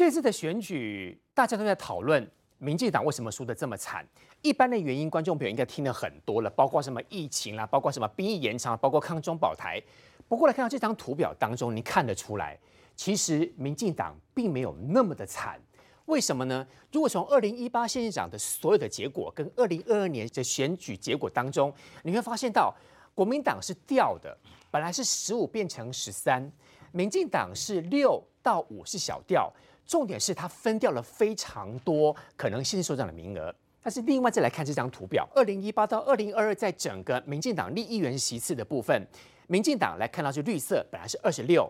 这次的选举，大家都在讨论民进党为什么输得这么惨。一般的原因，观众朋友应该听了很多了，包括什么疫情啦，包括什么兵役延长，包括抗中保台。不过来看到这张图表当中，你看得出来，其实民进党并没有那么的惨。为什么呢？如果从二零一八县长的所有的结果跟二零二二年的选举结果当中，你会发现到国民党是掉的，本来是十五变成十三，民进党是六到五是小调。重点是它分掉了非常多可能新首长的名额，但是另外再来看这张图表，二零一八到二零二二，在整个民进党立议员席次的部分，民进党来看到是绿色，本来是二十六，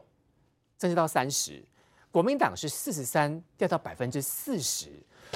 增加到三十，国民党是四十三，掉到百分之四十，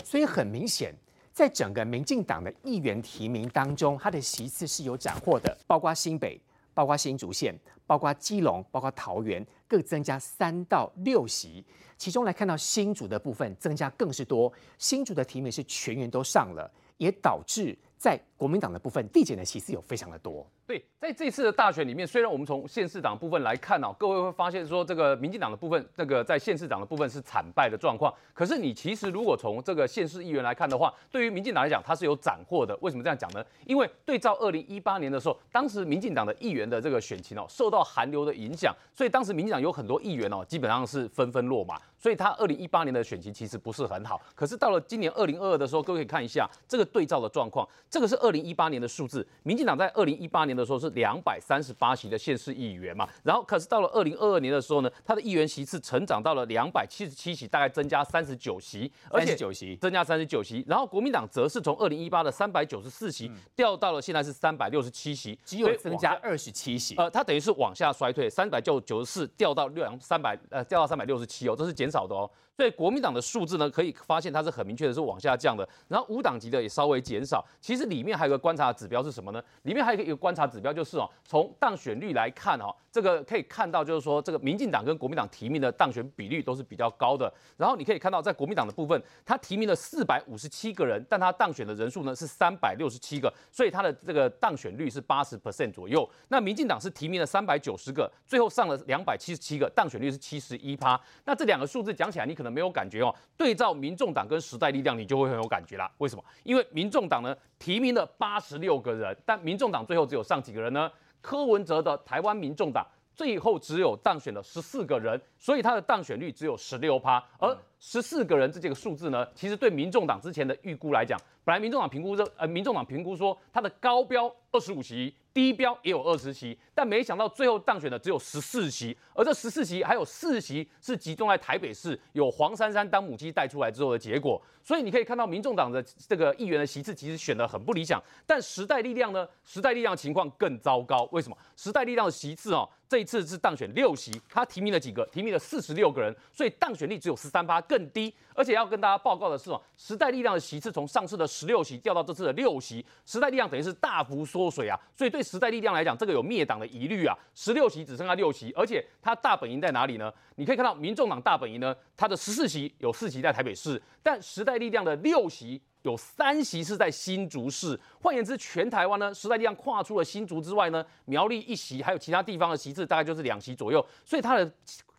所以很明显，在整个民进党的议员提名当中，它的席次是有斩获的，包括新北。包括新竹县、包括基隆、包括桃园，各增加三到六席。其中来看到新竹的部分增加更是多，新竹的提名是全员都上了，也导致在国民党的部分递减的席次有非常的多。对，在这次的大选里面，虽然我们从县市党部分来看哦，各位会发现说这个民进党的部分，这个在县市长的部分是惨败的状况。可是你其实如果从这个县市议员来看的话，对于民进党来讲，它是有斩获的。为什么这样讲呢？因为对照二零一八年的时候，当时民进党的议员的这个选情哦，受到寒流的影响，所以当时民进党有很多议员哦，基本上是纷纷落马，所以他二零一八年的选情其实不是很好。可是到了今年二零二二的时候，各位可以看一下这个对照的状况，这个是二零一八年的数字，民进党在二零一八年的时候是两百。三十八席的县市议员嘛，然后可是到了二零二二年的时候呢，他的议员席次成长到了两百七十七席，大概增加三十九席，而且九席增加三十九席。然后国民党则是从二零一八的三百九十四席掉到了现在是三百六十七席，只有增加二十七席。呃，它等于是往下衰退，三百九九十四掉到六三百呃掉到三百六十七哦，这是减少的哦。所以国民党的数字呢，可以发现它是很明确的是往下降的。然后无党籍的也稍微减少。其实里面还有个观察指标是什么呢？里面还有一个观察指标就是哦，从当选率来看哦，这个可以看到就是说，这个民进党跟国民党提名的当选比率都是比较高的。然后你可以看到，在国民党的部分，他提名了四百五十七个人，但他当选的人数呢是三百六十七个，所以他的这个当选率是八十 percent 左右。那民进党是提名了三百九十个，最后上了两百七十七个，当选率是七十一趴。那这两个数字讲起来，你可能没有感觉哦。对照民众党跟时代力量，你就会很有感觉啦。为什么？因为民众党呢提名了八十六个人，但民众党最后只有上几个人呢？柯文哲的台湾民众党最后只有当选了十四个人，所以他的当选率只有十六趴。而十四个人这几个数字呢，其实对民众党之前的预估来讲，本来民众党评估这呃，民众党评估说他的高标二十五席。低标也有二十席，但没想到最后当选的只有十四席，而这十四席还有四席是集中在台北市，有黄珊珊当母鸡带出来之后的结果。所以你可以看到，民众党的这个议员的席次其实选的很不理想。但时代力量呢？时代力量情况更糟糕。为什么？时代力量的席次哦，这一次是当选六席，他提名了几个？提名了四十六个人，所以当选率只有十三趴，更低。而且要跟大家报告的是哦，时代力量的席次从上次的十六席掉到这次的六席，时代力量等于是大幅缩水啊。所以对时代力量来讲，这个有灭党的疑虑啊。十六席只剩下六席，而且它大本营在哪里呢？你可以看到，民众党大本营呢，它的十四席有四席在台北市，但时代力量的六席有三席是在新竹市。换言之，全台湾呢，时代力量跨出了新竹之外呢，苗栗一席，还有其他地方的席次大概就是两席左右，所以它的。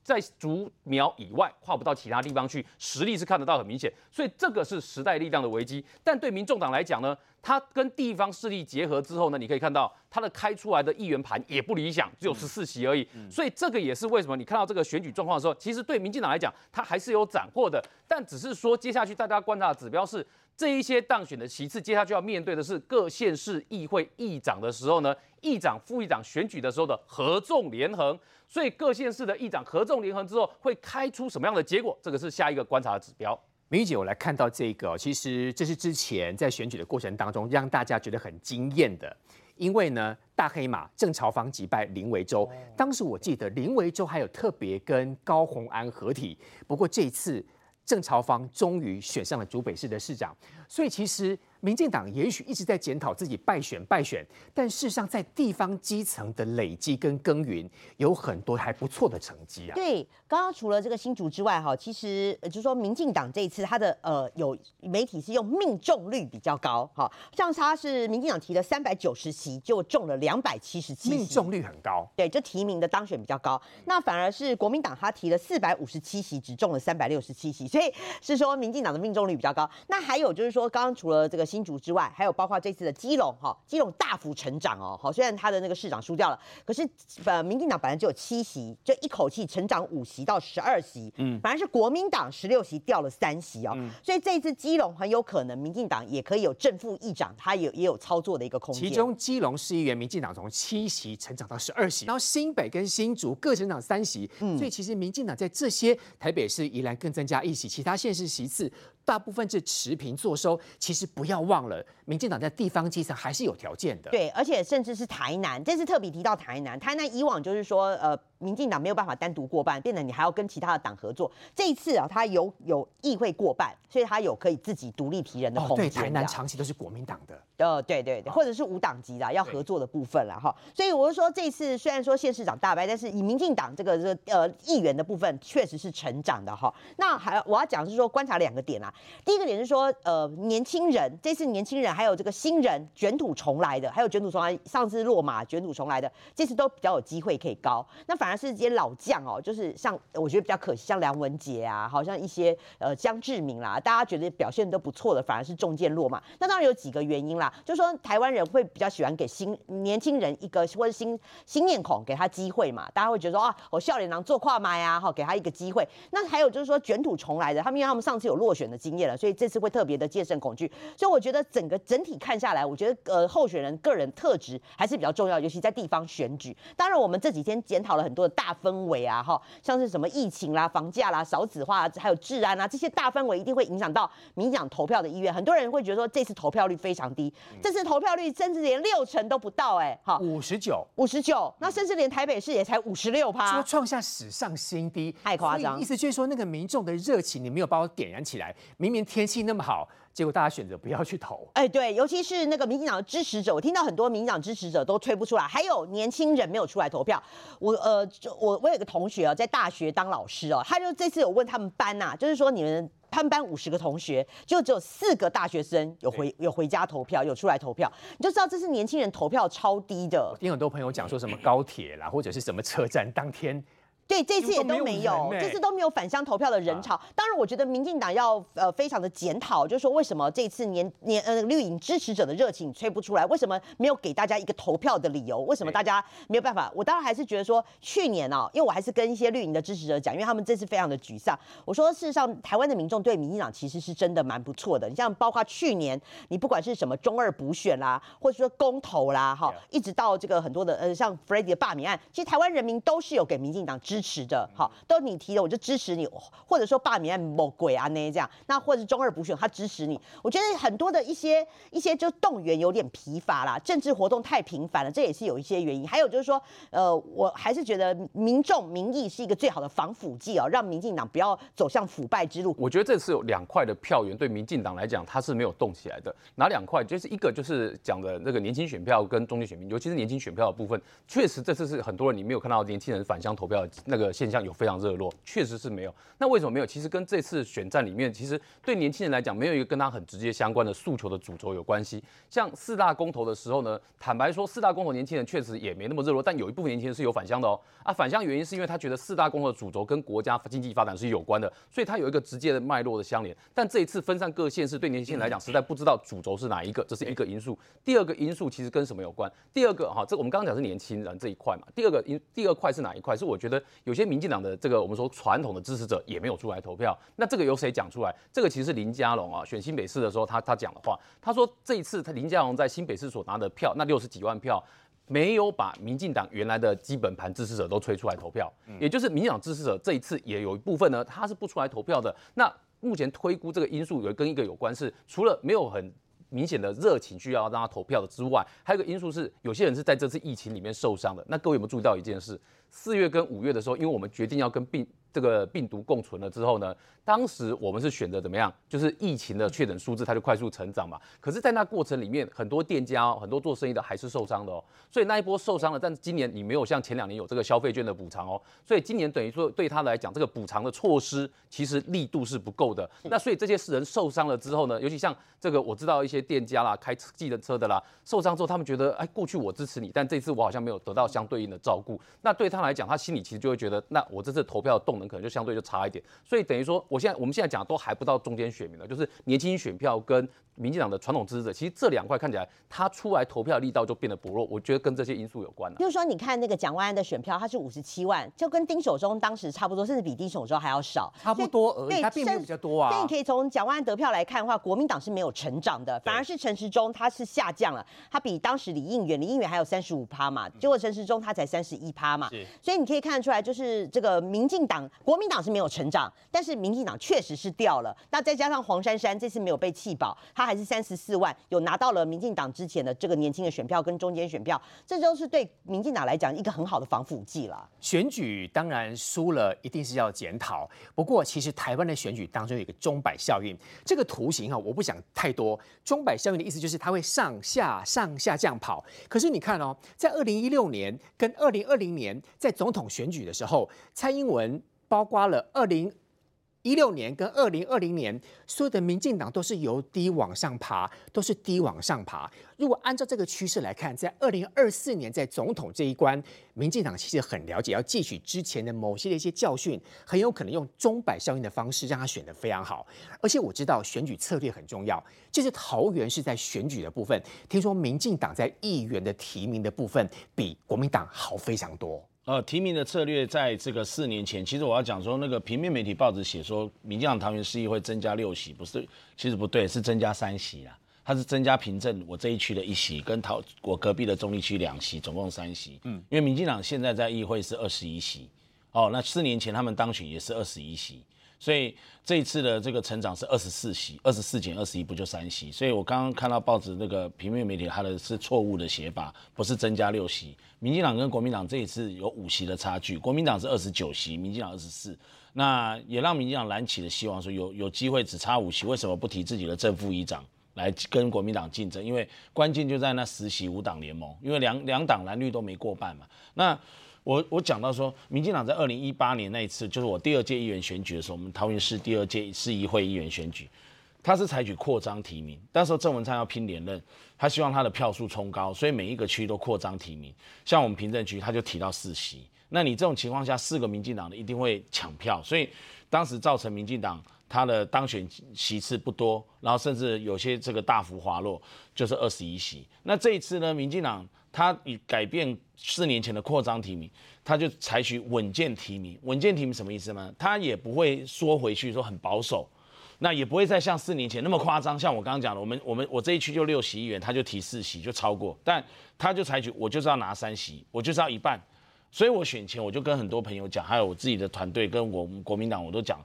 在竹苗以外跨不到其他地方去，实力是看得到很明显，所以这个是时代力量的危机。但对民众党来讲呢，它跟地方势力结合之后呢，你可以看到它的开出来的议员盘也不理想，只有十四席而已。所以这个也是为什么你看到这个选举状况的时候，其实对民进党来讲，它还是有斩获的。但只是说接下去大家观察的指标是。这一些当选的席次，接下去要面对的是各县市议会议长的时候呢，议长、副议长选举的时候的合纵连横。所以各县市的议长合纵连横之后，会开出什么样的结果？这个是下一个观察的指标。明玉姐，我来看到这个，其实这是之前在选举的过程当中让大家觉得很惊艳的，因为呢，大黑马郑朝芳击败林维洲，当时我记得林维洲还有特别跟高鸿安合体，不过这次。郑朝芳终于选上了竹北市的市长，所以其实民进党也许一直在检讨自己败选败选，但事实上在地方基层的累积跟耕耘，有很多还不错的成绩啊。对，刚刚除了这个新竹之外，哈，其实就是说民进党这一次他的呃有媒体是用命中率比较高，哈，像他是民进党提的三百九十席，就中了两百七十七，命中率很高。对，就提名的当选比较高。那反而是国民党他提了四百五十七席，只中了三百六十七席，所以是说民进党的命中率比较高。那还有就是说，刚刚除了这个新竹之外，还有包括这次的基隆，哈，基隆大幅成长哦，好，虽然他的那个市长输掉了，可是呃，民进党本来只有七席，就一口气成长五席到十二席，嗯，反而是国民党十六席掉了三席哦，所以这一次基隆很有可能民进党也可以有正副议长，他有也有操作的一个空间。其中基隆市议员民进党从七席成长到十二席，然后新北跟新竹各成长三席，所以其实民进党在这些台北市、宜兰更增加一席，其他县市席次。大部分是持平坐收，其实不要忘了，民进党在地方基层还是有条件的。对，而且甚至是台南，这次特别提到台南，台南以往就是说，呃。民进党没有办法单独过半，变得你还要跟其他的党合作。这一次啊，他有有议会过半，所以他有可以自己独立提人的空间。对，台南长期都是国民党的。呃，对对对，或者是无党籍的要合作的部分了哈。所以我就说，这次虽然说县市长大败，但是以民进党这个这个呃议员的部分，确实是成长的哈。那还我要讲是说观察两个点啊。第一个点是说，呃，年轻人这次年轻人还有这个新人卷土重来的，还有卷土重来上次落马卷土重来的，这次都比较有机会可以高。那反反而是这些老将哦，就是像我觉得比较可惜，像梁文杰啊，好像一些呃江志明啦，大家觉得表现都不错的，反而是中箭落马。那当然有几个原因啦，就是说台湾人会比较喜欢给新年轻人一个或者新新面孔给他机会嘛，大家会觉得说啊，我笑脸郎做跨麦啊，哈，给他一个机会。那还有就是说卷土重来的，他们因为他们上次有落选的经验了，所以这次会特别的戒慎恐惧。所以我觉得整个整体看下来，我觉得呃候选人个人特质还是比较重要，尤其在地方选举。当然我们这几天检讨了很多的大。氛围啊，哈，像是什么疫情啦、房价啦、少子化，还有治安啊，这些大氛围一定会影响到民党投票的意愿。很多人会觉得说，这次投票率非常低，这次投票率甚至连六成都不到，哎，哈，五十九，五十九，那甚至连台北市也才五十六趴，说创下史上新低，太夸张。意思就是说，那个民众的热情你没有把我点燃起来，明明天气那么好。结果大家选择不要去投，哎，对，尤其是那个民进党的支持者，我听到很多民进党支持者都推不出来，还有年轻人没有出来投票。我呃，我我有个同学啊，在大学当老师哦，他就这次有问他们班呐，就是说你们他们班五十个同学，就只有四个大学生有回有回家投票，有出来投票，你就知道这是年轻人投票超低的。听很多朋友讲说什么高铁啦，或者是什么车站当天。对，这次也都没有，这次都没有返乡投票的人潮。当然，我觉得民进党要呃非常的检讨，就是说为什么这次年年呃绿营支持者的热情吹不出来？为什么没有给大家一个投票的理由？为什么大家没有办法？我当然还是觉得说，去年哦，因为我还是跟一些绿营的支持者讲，因为他们这次非常的沮丧。我说事实上，台湾的民众对民进党其实是真的蛮不错的。你像包括去年，你不管是什么中二补选啦，或者说公投啦，哈，一直到这个很多的呃像 f r e d d y 的罢免案，其实台湾人民都是有给民进党支。支持的，好，都你提的，我就支持你，或者说罢免某鬼啊那这样，那或者是中二补选，他支持你，我觉得很多的一些一些就动员有点疲乏啦，政治活动太频繁了，这也是有一些原因。还有就是说，呃，我还是觉得民众民意是一个最好的防腐剂哦，让民进党不要走向腐败之路。我觉得这次有两块的票源对民进党来讲，它是没有动起来的。哪两块？就是一个就是讲的那个年轻选票跟中间选民，尤其是年轻选票的部分，确实这次是很多人你没有看到年轻人返乡投票。那个现象有非常热络，确实是没有。那为什么没有？其实跟这次选战里面，其实对年轻人来讲，没有一个跟他很直接相关的诉求的主轴有关系。像四大公投的时候呢，坦白说，四大公投年轻人确实也没那么热络，但有一部分年轻人是有返乡的哦。啊，返乡原因是因为他觉得四大公投的主轴跟国家经济发展是有关的，所以他有一个直接的脉络的相连。但这一次分散各县市，对年轻人来讲，实在不知道主轴是哪一个，这是一个因素。第二个因素其实跟什么有关？第二个哈，这我们刚刚讲是年轻人这一块嘛。第二个因第二块是哪一块？是我觉得有些民进党的。这个我们说传统的支持者也没有出来投票，那这个由谁讲出来？这个其实是林佳龙啊，选新北市的时候他他讲的话，他说这一次他林佳龙在新北市所拿的票，那六十几万票，没有把民进党原来的基本盘支持者都推出来投票，也就是民进党支持者这一次也有一部分呢，他是不出来投票的。那目前推估这个因素有跟一个有关是，除了没有很明显的热情需要让他投票的之外，还有一个因素是有些人是在这次疫情里面受伤的。那各位有没有注意到一件事？四月跟五月的时候，因为我们决定要跟病这个病毒共存了之后呢，当时我们是选择怎么样？就是疫情的确诊数字它就快速成长嘛。可是，在那过程里面，很多店家、很多做生意的还是受伤的哦。所以那一波受伤了，但是今年你没有像前两年有这个消费券的补偿哦。所以今年等于说对他来讲，这个补偿的措施其实力度是不够的。那所以这些人受伤了之后呢，尤其像这个我知道一些店家啦、开计程车的啦，受伤之后他们觉得，哎，过去我支持你，但这次我好像没有得到相对应的照顾。那对他来讲，他心里其实就会觉得，那我这次投票的动能可能就相对就差一点。所以等于说，我现在我们现在讲的都还不到中间选民了，就是年轻选票跟民进党的传统支持者，其实这两块看起来他出来投票力道就变得薄弱。我觉得跟这些因素有关了。就是说，你看那个蒋万安的选票，他是五十七万，就跟丁守中当时差不多，甚至比丁守中还要少，差不多而已，他并没有比较多啊。所以你可以从蒋万安得票来看的话，国民党是没有成长的，反而是陈时中他是下降了，他比当时李应元，李应元还有三十五趴嘛，结果陈时中他才三十一趴嘛，所以你可以看得出来，就是这个民进党、国民党是没有成长，但是民进党确实是掉了。那再加上黄珊珊这次没有被弃保，她还是三十四万。有拿到了民进党之前的这个年轻的选票跟中间选票，这都是对民进党来讲一个很好的防腐剂了。选举当然输了，一定是要检讨。不过，其实台湾的选举当中有一个钟摆效应，这个图形哈，我不想太多。钟摆效应的意思就是它会上下上下这样跑。可是你看哦，在二零一六年跟二零二零年在总统选举的时候，蔡英文包括了二零。一六年跟二零二零年，所有的民进党都是由低往上爬，都是低往上爬。如果按照这个趋势来看，在二零二四年在总统这一关，民进党其实很了解，要汲取之前的某些的一些教训，很有可能用钟摆效应的方式让他选得非常好。而且我知道选举策略很重要，就是桃园是在选举的部分，听说民进党在议员的提名的部分比国民党好非常多。呃，提名的策略在这个四年前，其实我要讲说，那个平面媒体报纸写说，民进党桃园市议会增加六席，不是，其实不对，是增加三席啦。它是增加凭证我这一区的一席，跟桃我隔壁的中立区两席，总共三席。嗯，因为民进党现在在议会是二十一席，哦，那四年前他们当选也是二十一席。所以这一次的这个成长是二十四席，二十四减二十一不就三席？所以我刚刚看到报纸那个平面媒体，它的是错误的写法，不是增加六席。民进党跟国民党这一次有五席的差距，国民党是二十九席，民进党二十四，那也让民进党燃起了希望，说有有机会只差五席，为什么不提自己的正副议长来跟国民党竞争？因为关键就在那十席五党联盟，因为两两党蓝绿都没过半嘛。那我我讲到说，民进党在二零一八年那一次，就是我第二届议员选举的时候，我们桃园市第二届市议会议员选举，他是采取扩张提名。那时候郑文灿要拼连任，他希望他的票数冲高，所以每一个区都扩张提名。像我们平镇区，他就提到四席。那你这种情况下，四个民进党的一定会抢票，所以当时造成民进党他的当选席次不多，然后甚至有些这个大幅滑落，就是二十一席。那这一次呢，民进党。他以改变四年前的扩张提名，他就采取稳健提名。稳健提名什么意思呢？他也不会缩回去说很保守，那也不会再像四年前那么夸张。像我刚刚讲的，我们我们我这一区就六席议员，他就提四席就超过，但他就采取我就是要拿三席，我就是要一半。所以我选前我就跟很多朋友讲，还有我自己的团队跟我们国民党我都讲，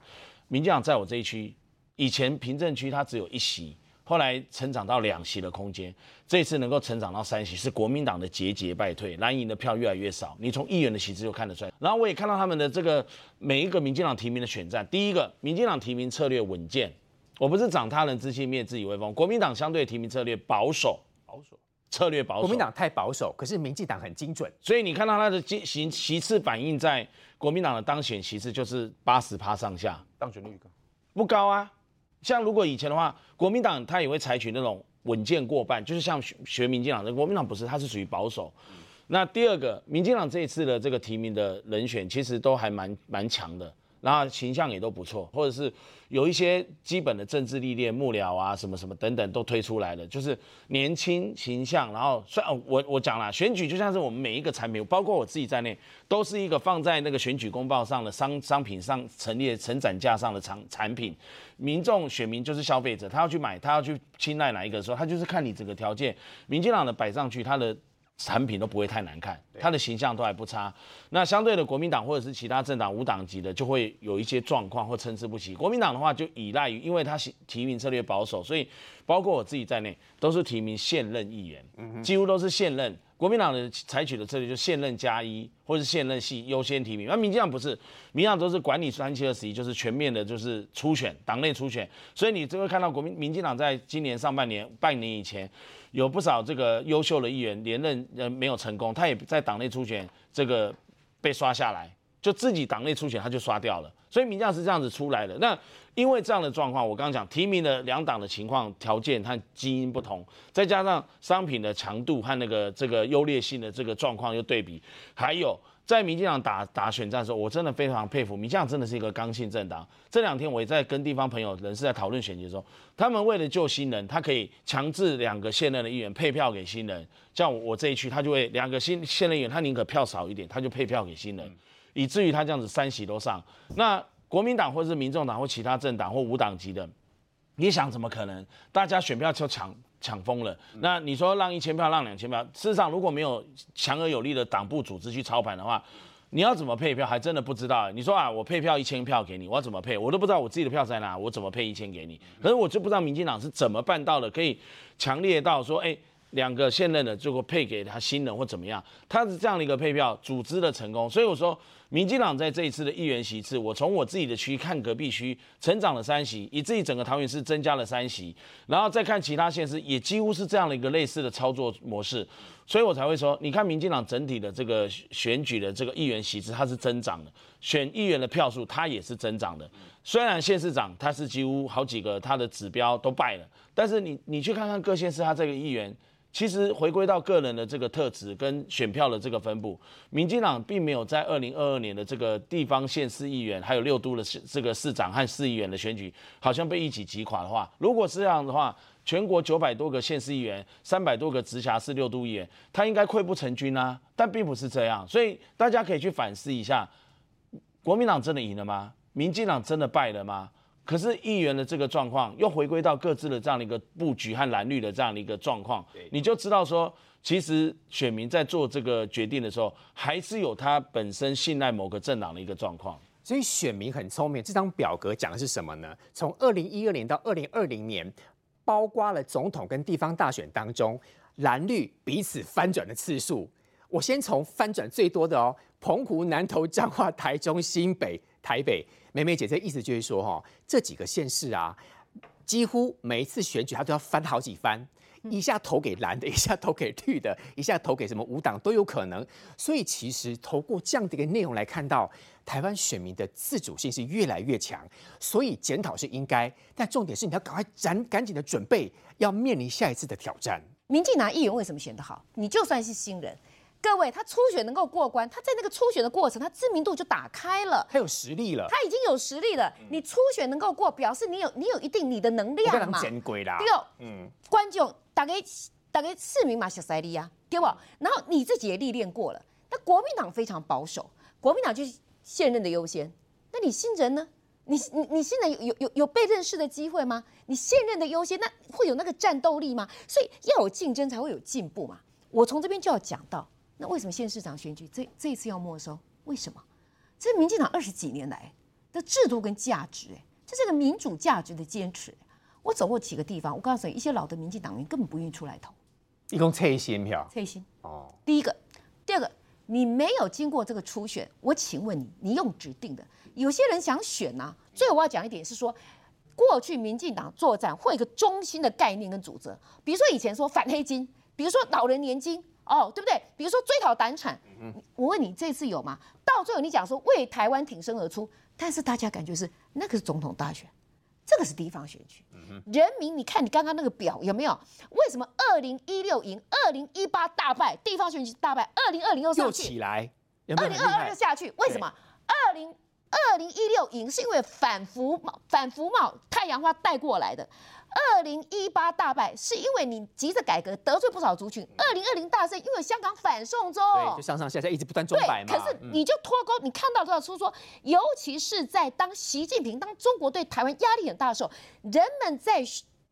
民进党在我这一区以前平镇区他只有一席。后来成长到两席的空间，这次能够成长到三席，是国民党的节节败退，蓝营的票越来越少。你从议员的席次就看得出来。然后我也看到他们的这个每一个民进党提名的选战，第一个，民进党提名策略稳健，我不是长他人之心灭自己威风。国民党相对提名策略保守，保守策略保守。国民党太保守，可是民进党很精准，所以你看到他的席席次反映在国民党的当选席次就是八十趴上下，当选率高不高啊？像如果以前的话，国民党他也会采取那种稳健过半，就是像学学民进党的，国民党不是，他是属于保守。那第二个，民进党这一次的这个提名的人选，其实都还蛮蛮强的。然后形象也都不错，或者是有一些基本的政治历练、幕僚啊什么什么等等都推出来了，就是年轻形象。然后，算我我讲了，选举就像是我们每一个产品，包括我自己在内，都是一个放在那个选举公报上的商商品上陈列、成展架上的产产品。民众选民就是消费者，他要去买，他要去青睐哪一个的时候，他就是看你整个条件。民进党的摆上去，他的。产品都不会太难看，他的形象都还不差。那相对的，国民党或者是其他政党无党籍的，就会有一些状况或参差不齐。国民党的话，就依赖于，因为他提名策略保守，所以包括我自己在内，都是提名现任议员，几乎都是现任。国民党的采取的策略就现任加一，或是现任系优先提名。那民进党不是，民进党都是管理三七二十一，就是全面的，就是初选，党内初选。所以你就会看到国民民进党在今年上半年半年以前，有不少这个优秀的议员连任呃没有成功，他也在党内初选这个被刷下来，就自己党内初选他就刷掉了。所以民调是这样子出来的。那因为这样的状况，我刚刚讲提名的两党的情况条件和基因不同，再加上商品的强度和那个这个优劣性的这个状况又对比，还有在民进党打打选战的时候，我真的非常佩服民进党真的是一个刚性政党。这两天我也在跟地方朋友人士在讨论选举的时候，他们为了救新人，他可以强制两个现任的议员配票给新人，像我这一区，他就会两个新现任议员，他宁可票少一点，他就配票给新人。以至于他这样子三席都上，那国民党或是民众党或其他政党或无党籍的，你想怎么可能？大家选票就抢抢疯了。那你说让一千票，让两千票，事实上如果没有强而有力的党部组织去操盘的话，你要怎么配票还真的不知道。你说啊，我配票一千票给你，我要怎么配？我都不知道我自己的票在哪，我怎么配一千给你？可是我就不知道民进党是怎么办到的，可以强烈到说，哎。两个现任的最后配给他新人或怎么样，他是这样的一个配票组织的成功，所以我说，民进党在这一次的议员席次，我从我自己的区看隔壁区成长了三席，以至于整个桃园市增加了三席，然后再看其他县市，也几乎是这样的一个类似的操作模式，所以我才会说，你看民进党整体的这个选举的这个议员席次，它是增长的，选议员的票数它也是增长的，虽然县市长他是几乎好几个他的指标都败了，但是你你去看看各县市他这个议员。其实回归到个人的这个特质跟选票的这个分布，民进党并没有在二零二二年的这个地方县市议员，还有六都的市这个市长和市议员的选举，好像被一起击垮的话，如果是这样的话，全国九百多个县市议员，三百多个直辖市六都议员，他应该溃不成军啊，但并不是这样，所以大家可以去反思一下，国民党真的赢了吗？民进党真的败了吗？可是议员的这个状况又回归到各自的这样的一个布局和蓝绿的这样的一个状况，你就知道说，其实选民在做这个决定的时候，还是有他本身信赖某个政党的一个状况。所以选民很聪明，这张表格讲的是什么呢？从二零一二年到二零二零年，包括了总统跟地方大选当中，蓝绿彼此翻转的次数。我先从翻转最多的哦，澎湖、南投、彰化、台中、新北、台北。梅梅姐，这意思就是说，哈，这几个县市啊，几乎每一次选举，他都要翻好几番，一下投给蓝的，一下投给绿的，一下投给什么五党都有可能。所以，其实透过这样的一个内容来看到，台湾选民的自主性是越来越强。所以，检讨是应该，但重点是你要赶快赶赶紧的准备，要面临下一次的挑战。民进党议员为什么选得好？你就算是新人。各位，他初选能够过关，他在那个初选的过程，他知名度就打开了，他有实力了，他已经有实力了。你初选能够过，表示你有你有一定你的能量嘛。第二，嗯，观众大概大概市民嘛，小塞利啊，对不？然后你自己也历练过了。那国民党非常保守，国民党就是现任的优先。那你新人呢？你你你现在有有有有被认识的机会吗？你现任的优先，那会有那个战斗力吗？所以要有竞争才会有进步嘛。我从这边就要讲到。那为什么县市长选举这这一次要没收？为什么？这是民进党二十几年来的制度跟价值，哎，这是个民主价值的坚持。我走过几个地方，我告诉你，一些老的民进党员根本不愿意出来投。一共测心票，测心哦。第一个，第二个，你没有经过这个初选，我请问你，你用指定的，有些人想选呐。最后我要讲一点是说，过去民进党作战会一个中心的概念跟组织，比如说以前说反黑金，比如说老人年金。哦，对不对？比如说追讨党产，我问你这次有吗？到最后你讲说为台湾挺身而出，但是大家感觉是那个是总统大选，这个是地方选举。人民，你看你刚刚那个表有没有？为什么二零一六赢，二零一八大败，地方选举大败，二零二零又上去，起来，二零二二又下去，为什么？二零二零一六赢是因为反服贸，反服贸太阳花带过来的。二零一八大败是因为你急着改革得罪不少族群。二零二零大胜因为香港反送中，对，就上上下下一直不断中摆嘛。可是你就脱钩，你看到这个出说，尤其是在当习近平当中国对台湾压力很大的时候，人们在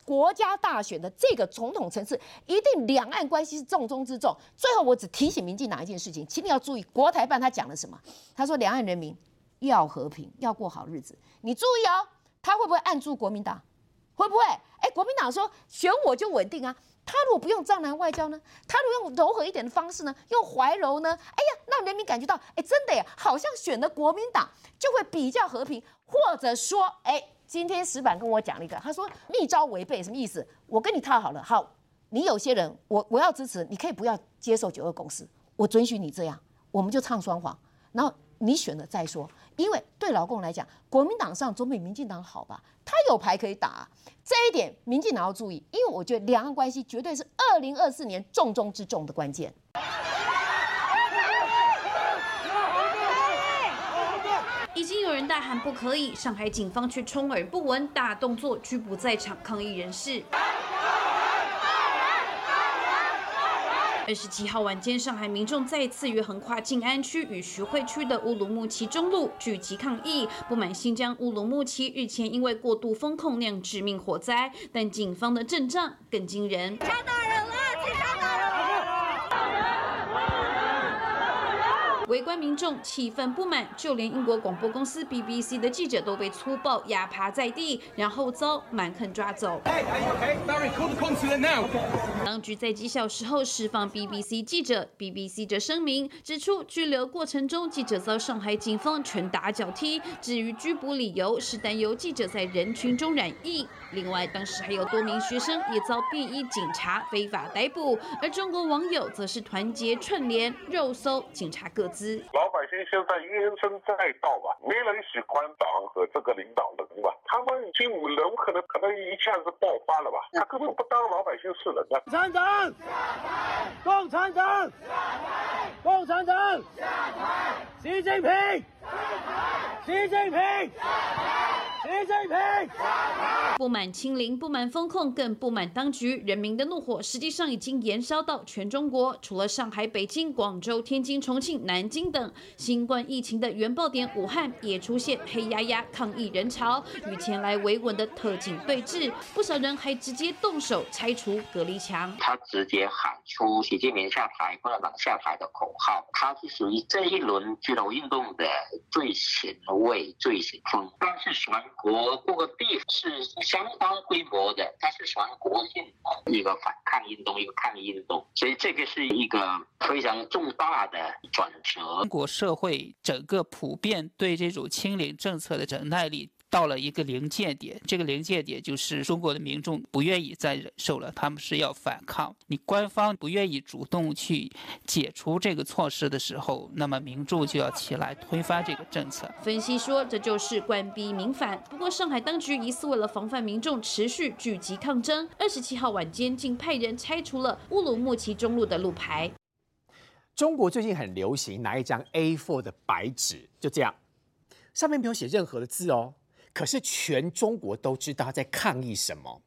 国家大选的这个总统层次，一定两岸关系是重中之重。最后我只提醒民进党一件事情，请你要注意，国台办他讲了什么？他说两岸人民要和平，要过好日子。你注意哦，他会不会按住国民党？会不会？哎，国民党说选我就稳定啊。他如果不用藏南外交呢？他如果用柔和一点的方式呢？用怀柔呢？哎呀，让人民感觉到，哎，真的呀，好像选了国民党就会比较和平，或者说，哎，今天石板跟我讲了一个，他说密招违背什么意思？我跟你套好了，好，你有些人我我要支持，你可以不要接受九二共识，我准许你这样，我们就唱双簧，然后你选了再说。因为对老共来讲，国民党上总比民进党好吧？他有牌可以打，这一点民进党要注意。因为我觉得两岸关系绝对是二零二四年重中之重的关键。已经有人大喊不可以，上海警方却充耳不闻，大动作拘捕在场抗议人士。二十七号晚间，上海民众再次于横跨静安区与徐汇区的乌鲁木齐中路聚集抗议，不满新疆乌鲁木齐日前因为过度封控酿致命火灾，但警方的阵仗更惊人。围观民众气愤不满，就连英国广播公司 BBC 的记者都被粗暴压趴在地，然后遭蛮横抓走。当局在几小时后释放 BBC 记者，BBC 则声明指出，拘留过程中记者遭上海警方拳打脚踢。至于拘捕理由，是担忧记者在人群中染疫。另外，当时还有多名学生也遭便衣警察非法逮捕，而中国网友则是团结串联肉搜警察各自。老百姓现在怨声载道吧，没人喜欢党和这个领导人吧，他们已经人可能可能一下子爆发了吧，他根本不当老百姓是人的。共产党，共产党，共产党，习近平，习近平。习近平不满清零，不满风控，更不满当局。人民的怒火实际上已经延烧到全中国，除了上海、北京、广州、天津、重庆、南京京等新冠疫情的原爆点武汉，也出现黑压压抗议人潮，与前来维稳的特警对峙。不少人还直接动手拆除隔离墙。他直接喊出“习近平下台，共产党下台”的口号。他是属于这一轮街头运动的最前卫、最先锋，但是全国各个地是相当规模的，它是全国性的一个反抗运动，一个抗议运动，所以这个是一个非常重大的转折。中国社会整个普遍对这种清零政策的忍耐力。到了一个临界点，这个临界点就是中国的民众不愿意再忍受了，他们是要反抗。你官方不愿意主动去解除这个措施的时候，那么民众就要起来推翻这个政策。分析说，这就是官逼民反。不过，上海当局疑似为了防范民众持续聚集抗争，二十七号晚间竟派人拆除了乌鲁木齐中路的路牌。中国最近很流行拿一张 A4 的白纸，就这样，上面没有写任何的字哦。可是全中国都知道在抗议什么。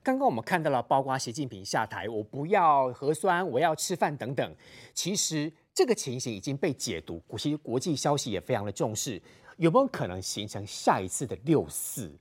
刚刚我们看到了，包括习近平下台，我不要核酸，我要吃饭等等。其实这个情形已经被解读，其实国际消息也非常的重视，有没有可能形成下一次的六四？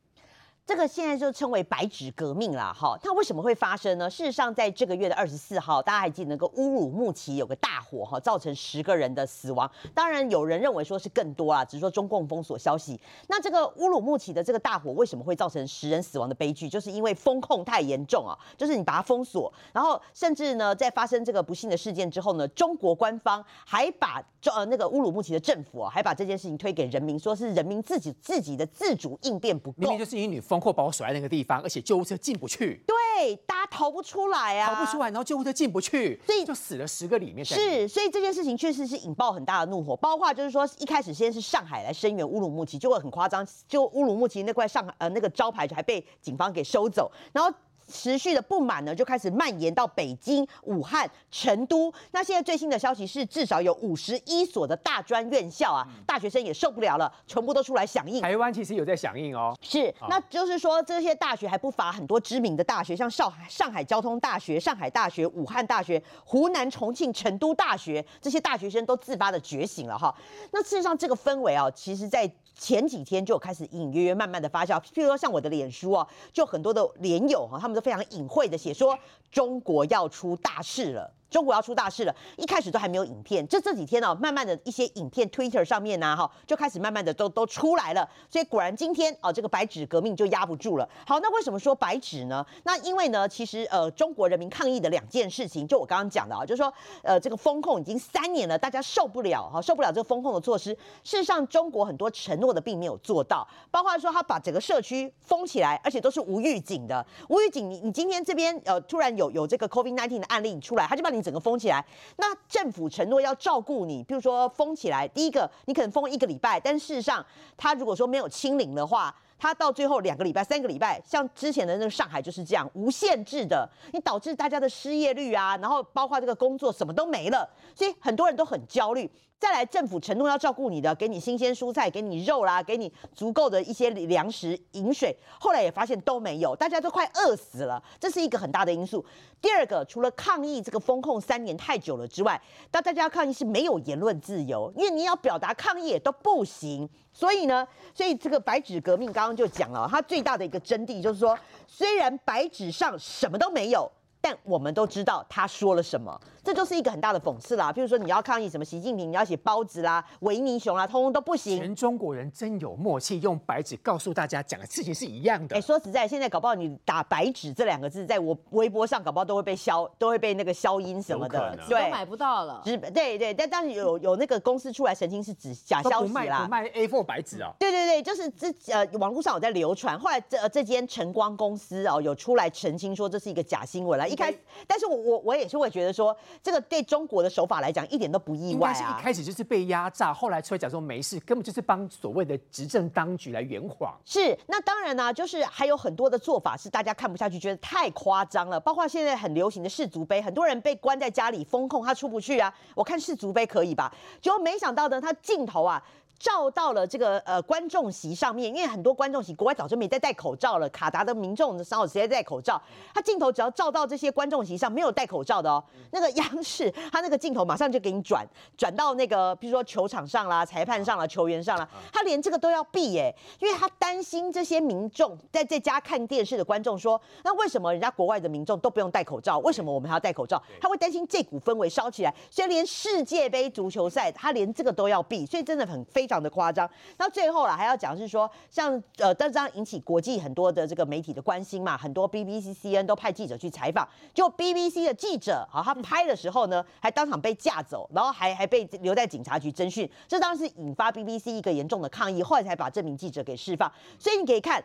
这个现在就称为白纸革命了，哈，它为什么会发生呢？事实上，在这个月的二十四号，大家还记得那个乌鲁木齐有个大火，哈，造成十个人的死亡。当然，有人认为说是更多啊，只是说中共封锁消息。那这个乌鲁木齐的这个大火为什么会造成十人死亡的悲剧？就是因为风控太严重啊，就是你把它封锁，然后甚至呢，在发生这个不幸的事件之后呢，中国官方还把呃那个乌鲁木齐的政府啊，还把这件事情推给人民，说是人民自己自己的自主应变不够，明明就是因为你封。或把我甩在那个地方，而且救护车进不去。对，大家逃不出来啊，逃不出来，然后救护车进不去，所以就死了十个里面。是，所以这件事情确实是引爆很大的怒火。包括就是说，一开始先是上海来声援乌鲁木齐，就会很夸张，就乌鲁木齐那块上海呃那个招牌就还被警方给收走，然后。持续的不满呢，就开始蔓延到北京、武汉、成都。那现在最新的消息是，至少有五十一所的大专院校啊，大学生也受不了了，全部都出来响应。台湾其实有在响应哦。是，那就是说这些大学还不乏很多知名的大学，像上海上海交通大学、上海大学、武汉大学、湖南、重庆、成都大学，这些大学生都自发的觉醒了哈。那事实上这个氛围啊，其实在前几天就开始隐隐约约慢慢的发酵。譬如说像我的脸书哦，就很多的连友哈，他们都。非常隐晦的写说中国要出大事了，中国要出大事了，一开始都还没有影片，这这几天呢、慢慢的一些影片 Twitter 上面呢、哈，就开始慢慢的都都出来了，所以果然今天哦，这个白纸革命就压不住了。好，那为什么说白纸呢？那因为呢，其实呃，中国人民抗议的两件事情，就我刚刚讲的啊，就是说呃，这个风控已经三年了，大家受不了哈，受不了这个风控的措施。事实上，中国很多承诺的并没有做到，包括说他把整个社区封起来，而且都是无预警的。无预警，你你今天这边呃突然有有这个 COVID 1 9的案例出来，他就把你整个封起来。那政府承诺要照顾你，比如说封起来，第一个你可能封一个礼拜，但事实上他如果说没有清零的话。他到最后两个礼拜、三个礼拜，像之前的那个上海就是这样，无限制的，你导致大家的失业率啊，然后包括这个工作什么都没了，所以很多人都很焦虑。再来，政府承诺要照顾你的，给你新鲜蔬菜，给你肉啦，给你足够的一些粮食、饮水，后来也发现都没有，大家都快饿死了，这是一个很大的因素。第二个，除了抗议这个风控三年太久了之外，那大家抗议是没有言论自由，因为你要表达抗议也都不行。所以呢，所以这个白纸革命刚刚就讲了，它最大的一个真谛就是说，虽然白纸上什么都没有。但我们都知道他说了什么，这就是一个很大的讽刺啦。譬如说你要抗议什么习近平，你要写包子啦、维尼熊啦，通通都不行。全中国人真有默契，用白纸告诉大家讲的事情是一样的。哎，说实在，现在搞不好你打“白纸”这两个字，在我微博上搞不好都会被消，都会被那个消音什么的对，都买不到了。纸对对，但但是有有那个公司出来澄清是指假消息啦不卖不。卖 A4 白纸哦。对对对，就是这呃，网络上有在流传，后来这、呃、这间晨光公司哦有出来澄清说这是一个假新闻了。一开始，但是我我我也是会觉得说，这个对中国的手法来讲一点都不意外应该是一啊。开始就是被压榨，后来出来讲说没事，根本就是帮所谓的执政当局来圆谎。是，那当然呢、就是还有很多的做法是大家看不下去，觉得太夸张了。包括现在很流行的世足杯，很多人被关在家里封控，他出不去啊。我看世足杯可以吧？结果没想到呢，他镜头啊。照到了这个呃观众席上面，因为很多观众席国外早就没在戴口罩了，卡达的民众然后直接戴口罩，他镜头只要照到这些观众席上没有戴口罩的哦，那个央视他那个镜头马上就给你转转到那个比如说球场上啦、裁判上啦、球员上啦，他连这个都要避耶，因为他担心这些民众在在家看电视的观众说，那为什么人家国外的民众都不用戴口罩，为什么我们还要戴口罩？他会担心这股氛围烧起来，所以连世界杯足球赛他连这个都要避，所以真的很非非常的夸张。那最后了还要讲是说，像呃，但这样引起国际很多的这个媒体的关心嘛，很多 BBC、CN 都派记者去采访，就 BBC 的记者好，他拍的时候呢，还当场被架走，然后还还被留在警察局侦讯，这当时引发 BBC 一个严重的抗议，后来才把这名记者给释放。所以你可以看。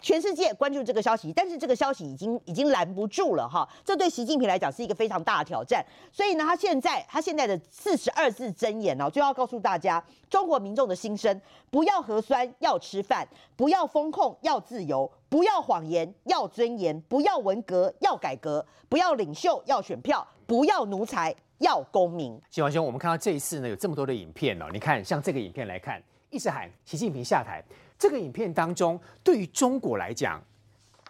全世界关注这个消息，但是这个消息已经已经拦不住了哈，这对习近平来讲是一个非常大的挑战。所以呢，他现在他现在的四十二字真言哦，就要告诉大家，中国民众的心声：不要核酸，要吃饭；不要风控，要自由；不要谎言，要尊严；不要文革，要改革；不要领袖，要选票；不要奴才，要公民。希望兄，我们看到这一次呢有这么多的影片哦，你看像这个影片来看，一直喊习近平下台。这个影片当中，对于中国来讲，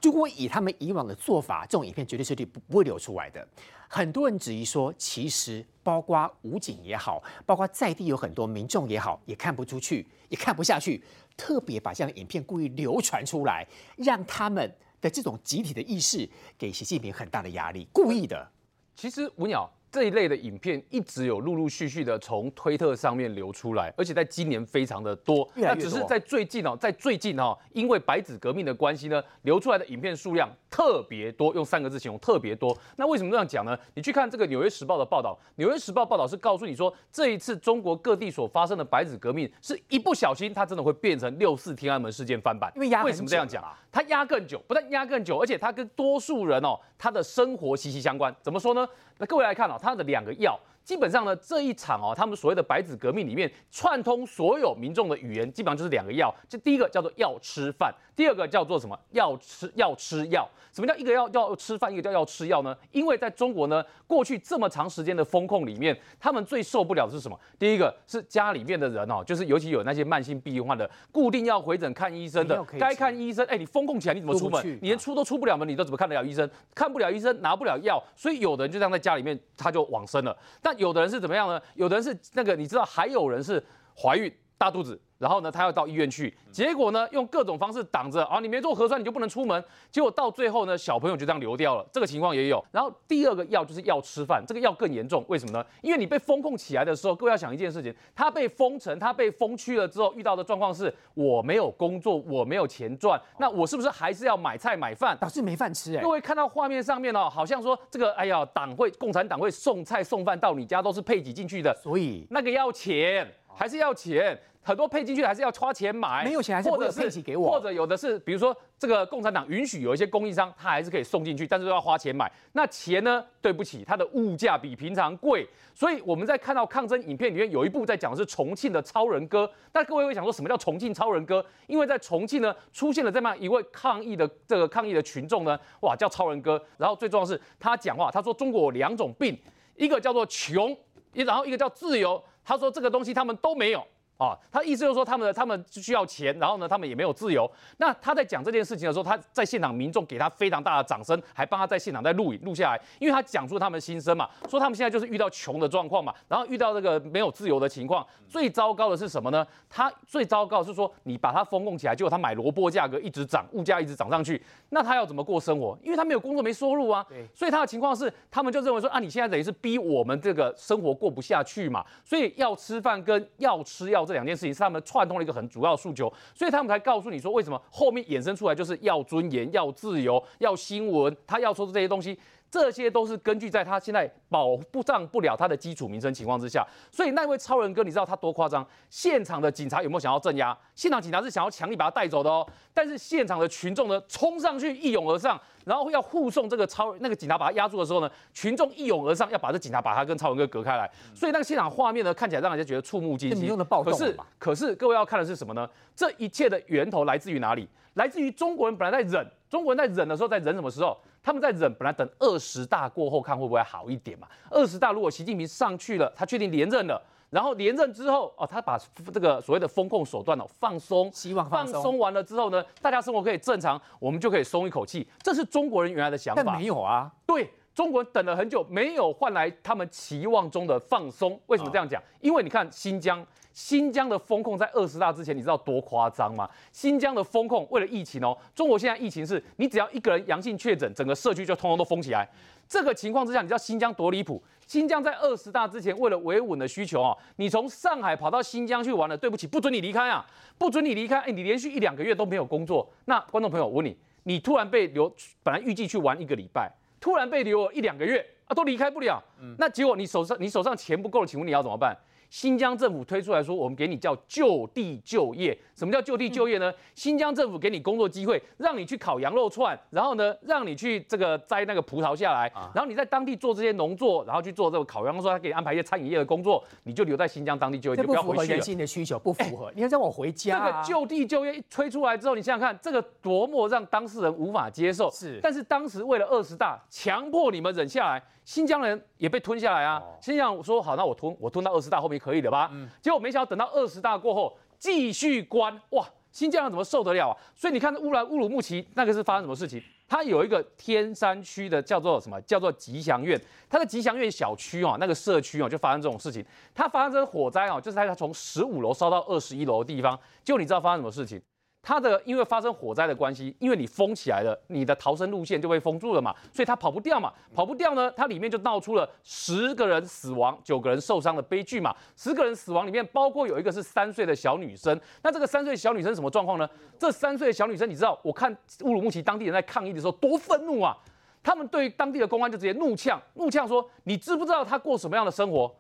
如果以他们以往的做法，这种影片绝对是不不会流出来的。很多人质疑说，其实包括武警也好，包括在地有很多民众也好，也看不出去，也看不下去，特别把这样的影片故意流传出来，让他们的这种集体的意识给习近平很大的压力，故意的。其实吴鸟这一类的影片一直有陆陆续续的从推特上面流出来，而且在今年非常的多。那只是在最近哦，在最近哦，因为白纸革命的关系呢，流出来的影片数量特别多，用三个字形容特别多。那为什么这样讲呢？你去看这个《纽约时报》的报道，《纽约时报》报道是告诉你说，这一次中国各地所发生的白纸革命，是一不小心它真的会变成六四天安门事件翻版。因为压为什么这样讲啊？它压更久，不但压更久，而且它跟多数人哦，他的生活息息相关。怎么说呢？那各位来看哦，它的两个药。基本上呢，这一场哦，他们所谓的白纸革命里面串通所有民众的语言，基本上就是两个要。就第一个叫做要吃饭，第二个叫做什么？要吃要吃药。什么叫一个要要吃饭，一个叫要吃药呢？因为在中国呢，过去这么长时间的风控里面，他们最受不了的是什么？第一个是家里面的人哦，就是尤其有那些慢性病患的，固定要回诊看医生的，该看医生，哎，你风控起来你怎么出门？你连出都出不了门，你都怎么看得了医生？看不了医生，拿不了药，所以有的人就这样在家里面他就往生了。但有的人是怎么样呢？有的人是那个你知道，还有人是怀孕。大肚子，然后呢，他要到医院去，结果呢，用各种方式挡着啊，你没做核酸你就不能出门，结果到最后呢，小朋友就这样流掉了，这个情况也有。然后第二个药就是要吃饭，这个药更严重，为什么呢？因为你被封控起来的时候，各位要想一件事情，他被封城，他被封区了之后，遇到的状况是我没有工作，我没有钱赚，那我是不是还是要买菜买饭？导致没饭吃哎各。位看到画面上面哦，好像说这个，哎呀，党会共产党会送菜送饭到你家，都是配给进去的，所以那个要钱，还是要钱，很多配进去还是要花钱买，没有钱还是或者配给给我或者有的是，比如说这个共产党允许有一些供应商，他还是可以送进去，但是都要花钱买。那钱呢？对不起，它的物价比平常贵，所以我们在看到抗争影片里面有一部在讲的是重庆的超人哥。但各位会想说什么叫重庆超人哥？因为在重庆呢出现了这么一位抗议的这个抗议的群众呢，哇，叫超人哥。然后最重要的是他讲话，他说中国有两种病，一个叫做穷，一然后一个叫自由。他说这个东西他们都没有。啊，他意思就是说他们的他们需要钱，然后呢，他们也没有自由。那他在讲这件事情的时候，他在现场民众给他非常大的掌声，还帮他在现场在录影录下来，因为他讲出他们的心声嘛，说他们现在就是遇到穷的状况嘛，然后遇到这个没有自由的情况。最糟糕的是什么呢？他最糟糕的是说你把他封控起来，结果他买萝卜价格一直涨，物价一直涨上去，那他要怎么过生活？因为他没有工作没收入啊。对所以他的情况是，他们就认为说啊，你现在等于是逼我们这个生活过不下去嘛，所以要吃饭跟要吃药这两件事情是他们串通了一个很主要诉求，所以他们才告诉你说为什么后面衍生出来就是要尊严、要自由、要新闻，他要说的这些东西。这些都是根据在他现在保障不了他的基础民生情况之下，所以那位超人哥，你知道他多夸张？现场的警察有没有想要镇压？现场警察是想要强力把他带走的哦，但是现场的群众呢，冲上去一涌而上，然后要护送这个超那个警察把他压住的时候呢，群众一涌而上，要把这警察把他跟超人哥隔开来，所以那个现场画面呢，看起来让人家觉得触目惊心。民众的暴动可是可是各位要看的是什么呢？这一切的源头来自于哪里？来自于中国人本来在忍，中国人在忍的时候在忍什么时候？他们在忍，本来等二十大过后看会不会好一点嘛？二十大如果习近平上去了，他确定连任了。然后连任之后，哦，他把这个所谓的风控手段哦放松，希望放松放松完了之后呢，大家生活可以正常，我们就可以松一口气。这是中国人原来的想法。但没有啊，对中国人等了很久，没有换来他们期望中的放松。为什么这样讲？因为你看新疆，新疆的风控在二十大之前，你知道多夸张吗？新疆的风控为了疫情哦，中国现在疫情是你只要一个人阳性确诊，整个社区就通通都封起来。这个情况之下，你知道新疆多离谱？新疆在二十大之前，为了维稳的需求哦，你从上海跑到新疆去玩了，对不起，不准你离开啊，不准你离开。哎，你连续一两个月都没有工作，那观众朋友，我问你，你突然被留，本来预计去玩一个礼拜，突然被留了一两个月啊，都离开不了。嗯那结果你手上你手上钱不够了，请问你要怎么办？新疆政府推出来说，我们给你叫就地就业。什么叫就地就业呢？新疆政府给你工作机会，让你去烤羊肉串，然后呢，让你去这个摘那个葡萄下来，然后你在当地做这些农作，然后去做这个烤羊肉串，他给你安排一些餐饮业的工作，你就留在新疆当地就业，就不要回去了不符合人。性的需求，不符合。你要让我回家啊，个就地就业一推出来之后，你想想看，这个多么让当事人无法接受。是但是当时为了二十大，强迫你们忍下来，新疆人也被吞下来啊。新疆人说好，那我吞，我吞到二十大后面可以了吧？结果没想到等到二十大过后，继续关，哇！新疆人怎么受得了啊？所以你看乌兰乌鲁木齐那个是发生什么事情？它有一个天山区的叫做什么？叫做吉祥苑。它的吉祥苑小区哦，那个社区哦，就发生这种事情。它发生这个火灾哦，就是它从十五楼烧到二十一楼的地方。结果你知道发生什么事情？它的因为发生火灾的关系，因为你封起来了，你的逃生路线就被封住了嘛，所以它跑不掉嘛，跑不掉呢，它里面就闹出了十个人死亡、九个人受伤的悲剧嘛。十个人死亡里面包括有一个是三岁的小女生，那这个三岁小女生什么状况呢？这三岁的小女生，你知道，我看乌鲁木齐当地人在抗议的时候多愤怒啊！他们对当地的公安就直接怒呛，怒呛说：“你知不知道她过什么样的生活？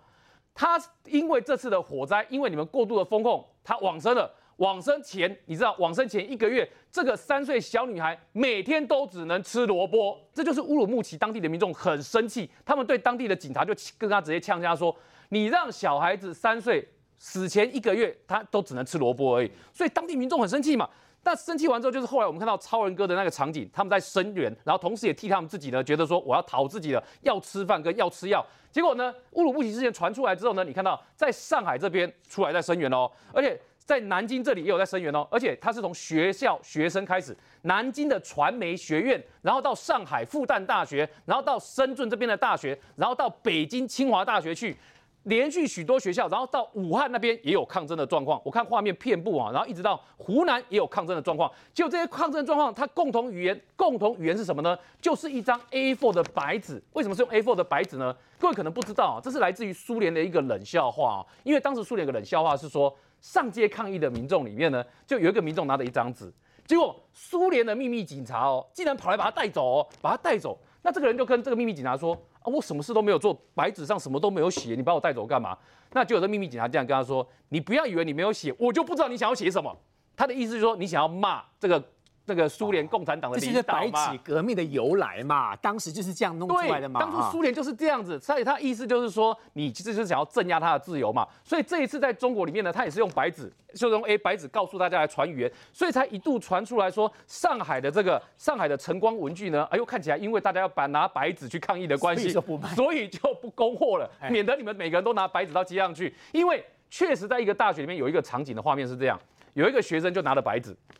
他因为这次的火灾，因为你们过度的风控，他往生了。往生前，你知道，往生前一个月，这个三岁小女孩每天都只能吃萝卜，这就是乌鲁木齐当地的民众很生气，他们对当地的警察就跟他直接呛下说：“你让小孩子三岁死前一个月，他都只能吃萝卜而已。”所以当地民众很生气嘛。那生气完之后，就是后来我们看到超人哥的那个场景，他们在声援，然后同时也替他们自己呢，觉得说我要讨自己的，要吃饭跟要吃药。结果呢，乌鲁木齐事件传出来之后呢，你看到在上海这边出来在声援哦，而且在南京这里也有在声援哦，而且他是从学校学生开始，南京的传媒学院，然后到上海复旦大学，然后到深圳这边的大学，然后到北京清华大学去。连续许多学校，然后到武汉那边也有抗争的状况。我看画面遍布啊，然后一直到湖南也有抗争的状况。就这些抗争状况，它共同语言，共同语言是什么呢？就是一张 A4 的白纸。为什么是用 A4 的白纸呢？各位可能不知道啊，这是来自于苏联的一个冷笑话啊。因为当时苏联有个冷笑话是说，上街抗议的民众里面呢，就有一个民众拿着一张纸，结果苏联的秘密警察哦，竟然跑来把他带走哦，把他带走。那这个人就跟这个秘密警察说。啊，我什么事都没有做，白纸上什么都没有写，你把我带走干嘛？那就有这秘密警察这样跟他说：“你不要以为你没有写，我就不知道你想要写什么。”他的意思是说，你想要骂这个。那个苏联共产党的领导嘛，这是白纸革命的由来嘛？当时就是这样弄出来的嘛。当初苏联就是这样子，所以他意思就是说，你其实是想要镇压他的自由嘛。所以这一次在中国里面呢，他也是用白纸，就是用 A 白纸告诉大家来传语言，所以才一度传出来说，上海的这个上海的晨光文具呢，哎呦看起来因为大家要把拿白纸去抗议的关系，所以就不供货了，免得你们每个人都拿白纸到街上去。因为确实在一个大学里面有一个场景的画面是这样，有一个学生就拿了白纸，哎。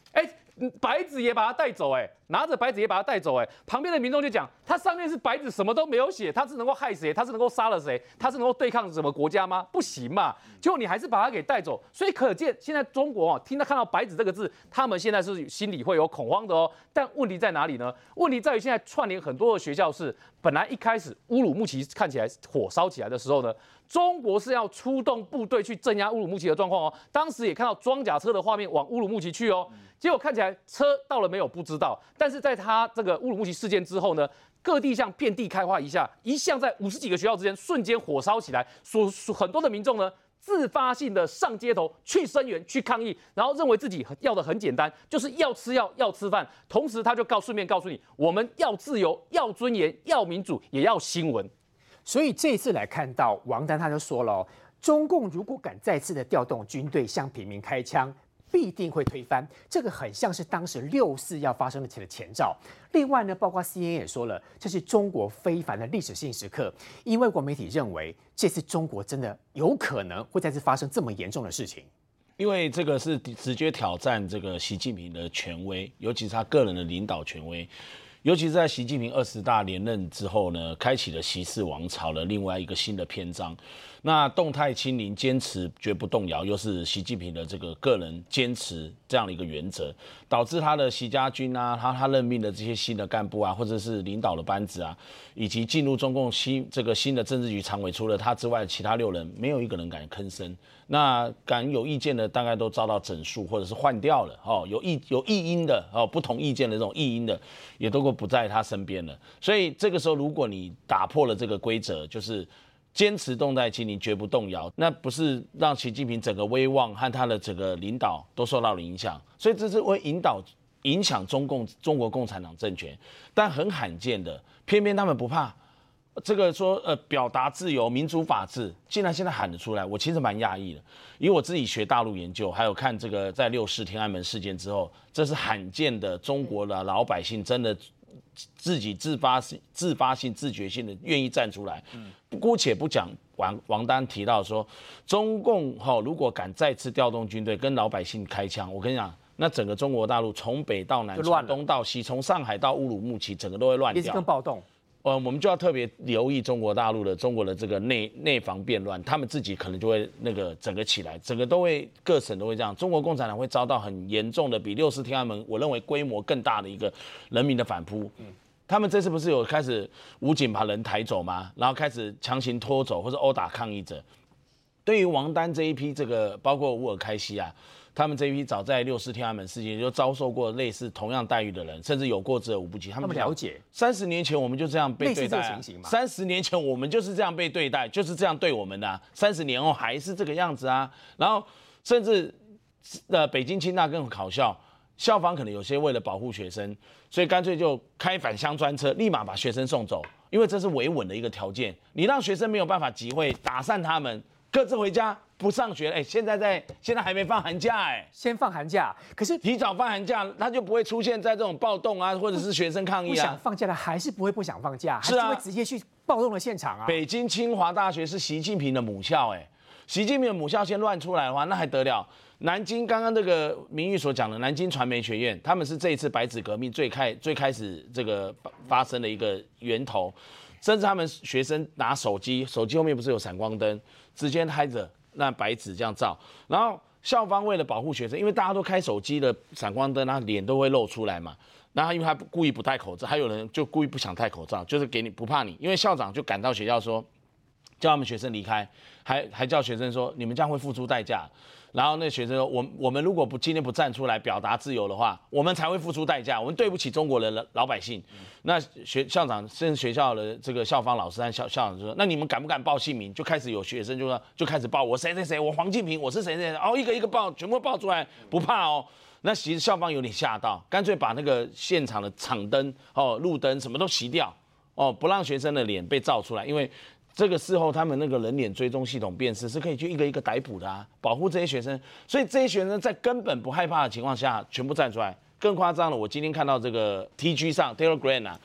白子也把他带走，哎，拿着白纸也把他带走，哎，旁边的民众就讲，他上面是白纸，什么都没有写，他是能够害谁？他是能够杀了谁？他是能够对抗什么国家吗？不行嘛！结果你还是把他给带走，所以可见现在中国啊，听到看到白纸这个字，他们现在是心里会有恐慌的哦。但问题在哪里呢？问题在于现在串联很多的学校是，本来一开始乌鲁木齐看起来火烧起来的时候呢，中国是要出动部队去镇压乌鲁木齐的状况哦。当时也看到装甲车的画面往乌鲁木齐去哦。结果看起来车到了没有不知道，但是在他这个乌鲁木齐事件之后呢，各地像遍地开花一下，一向在五十几个学校之间瞬间火烧起来，所很多的民众呢自发性的上街头去声援去抗议，然后认为自己要的很简单，就是要吃药要吃饭，同时他就告顺便告诉你，我们要自由要尊严要民主也要新闻，所以这一次来看到王丹他就说了，中共如果敢再次的调动军队向平民开枪。必定会推翻，这个很像是当时六四要发生的前的前兆。另外呢，包括 C N 也说了，这是中国非凡的历史性时刻，因为国媒体认为这次中国真的有可能会再次发生这么严重的事情，因为这个是直接挑战这个习近平的权威，尤其是他个人的领导权威。尤其是在习近平二十大连任之后呢，开启了习氏王朝的另外一个新的篇章。那动态清零坚持绝不动摇，又是习近平的这个个人坚持这样的一个原则，导致他的习家军啊，他他任命的这些新的干部啊，或者是领导的班子啊，以及进入中共新这个新的政治局常委，除了他之外，其他六人没有一个人敢吭声。那敢有意见的，大概都遭到整肃或者是换掉了。哦，有异有异音的哦，不同意见的这种异音的，也都不在他身边了。所以这个时候，如果你打破了这个规则，就是坚持动态清零，绝不动摇，那不是让习近平整个威望和他的整个领导都受到了影响。所以这是为引导影响中共中国共产党政权，但很罕见的，偏偏他们不怕。这个说呃表达自由、民主、法治，竟然现在喊得出来，我其实蛮讶异的。以我自己学大陆研究，还有看这个在六四天安门事件之后，这是罕见的中国的老百姓真的自己自发性、自发性、自觉性的愿意站出来。嗯，姑且不讲王王丹提到说，中共哈如果敢再次调动军队跟老百姓开枪，我跟你讲，那整个中国大陆从北到南、从东到西、从上海到乌鲁木齐，整个都会乱掉，跟暴动。呃，我们就要特别留意中国大陆的中国的这个内内防变乱，他们自己可能就会那个整个起来，整个都会各省都会这样。中国共产党会遭到很严重的，比六四天安门我认为规模更大的一个人民的反扑。嗯，他们这次不是有开始武警把人抬走吗？然后开始强行拖走或者殴打抗议者。对于王丹这一批，这个包括乌尔开西啊。他们这一批早在六四天安门事件就遭受过类似同样待遇的人，甚至有过之而无不及。他们了解，三十年前我们就这样被对待。三十年前我们就是这样被对待，就是这样对我们的。三十年后还是这个样子啊。然后甚至呃，北京清大更考校，校方可能有些为了保护学生，所以干脆就开返乡专车，立马把学生送走，因为这是维稳的一个条件。你让学生没有办法集会，打散他们，各自回家。不上学哎，现在在现在还没放寒假哎，先放寒假，可是提早放寒假，他就不会出现在这种暴动啊，或者是学生抗议啊。不想放假的还是不会不想放假，是啊，会直接去暴动的现场啊。北京清华大学是习近平的母校哎，习近平的母校先乱出来的话，那还得了？南京刚刚这个名誉所讲的南京传媒学院，他们是这一次白纸革命最开最开始这个发生的一个源头。甚至他们学生拿手机，手机后面不是有闪光灯，直接拍着那白纸这样照，然后校方为了保护学生，因为大家都开手机的闪光灯，那脸都会露出来嘛。然后因为他故意不戴口罩，还有人就故意不想戴口罩，就是给你不怕你，因为校长就赶到学校说，叫他们学生离开，还还叫学生说你们将会付出代价。然后那学生说，我我们如果不今天不站出来表达自由的话，我们才会付出代价，我们对不起中国的老百姓。那学校长甚至学校的这个校方老师和校校长就说，那你们敢不敢报姓名？就开始有学生就说就开始报我谁谁谁，我黄敬平，我是谁谁谁，哦一个一个报，全部报出来，不怕哦。那其实校方有点吓到，干脆把那个现场的场灯、哦路灯什么都熄掉，哦不让学生的脸被照出来，因为这个事后他们那个人脸追踪系统辨识是可以去一个一个逮捕的啊，保护这些学生。所以这些学生在根本不害怕的情况下，全部站出来。更夸张了，我今天看到这个 T G 上 Telegram 啊，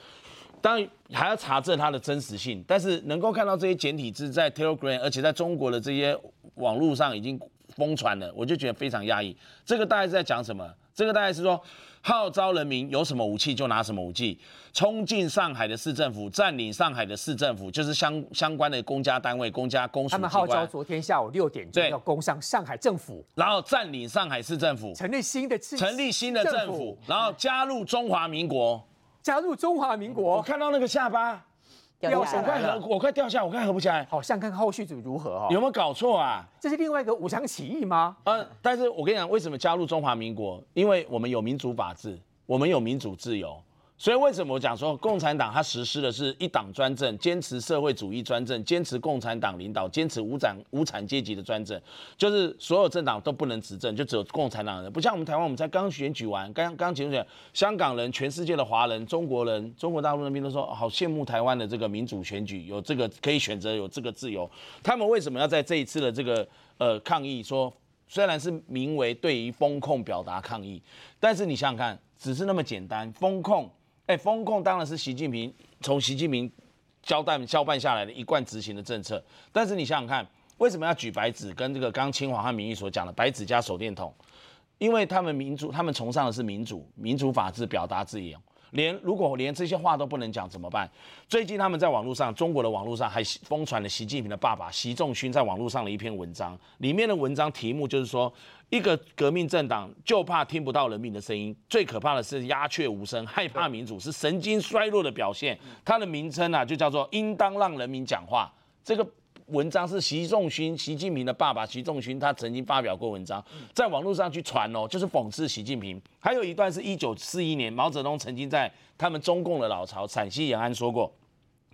当然还要查证它的真实性，但是能够看到这些简体字在 Telegram，而且在中国的这些网络上已经。疯传了，我就觉得非常压抑。这个大概是在讲什么？这个大概是说，号召人民有什么武器就拿什么武器，冲进上海的市政府，占领上海的市政府，就是相相关的公家单位、公家公署。他们号召昨天下午六点钟要攻上上海政府，然后占领上海市政府，成立新的成立新的政府，然后加入中华民国，加入中华民国。我看到那个下巴。掉我快合，我快掉下，我快合不起来。好像看后续组如何哦？有没有搞错啊？这是另外一个武昌起义吗？呃，但是我跟你讲，为什么加入中华民国？因为我们有民主法治，我们有民主自由。所以为什么我讲说共产党它实施的是一党专政，坚持社会主义专政，坚持共产党领导，坚持无产无产阶级的专政，就是所有政党都不能执政，就只有共产党人。不像我们台湾，我们才刚选举完，刚刚结束选，香港人、全世界的华人、中国人、中国大陆那边都说好羡慕台湾的这个民主选举，有这个可以选择，有这个自由。他们为什么要在这一次的这个呃抗议？说虽然是名为对于风控表达抗议，但是你想想看，只是那么简单，风控。哎，风控当然是习近平从习近平交代交办下来的一贯执行的政策。但是你想想看，为什么要举白纸？跟这个刚清华和民意所讲的白纸加手电筒，因为他们民主，他们崇尚的是民主、民主法治、表达自由。连如果连这些话都不能讲怎么办？最近他们在网络上，中国的网络上还疯传了习近平的爸爸习仲勋在网络上的一篇文章，里面的文章题目就是说，一个革命政党就怕听不到人民的声音，最可怕的是鸦雀无声，害怕民主是神经衰弱的表现。它的名称啊，就叫做应当让人民讲话。这个。文章是习仲勋，习近平的爸爸习仲勋，他曾经发表过文章，在网络上去传哦，就是讽刺习近平。还有一段是一九四一年，毛泽东曾经在他们中共的老巢陕西延安说过，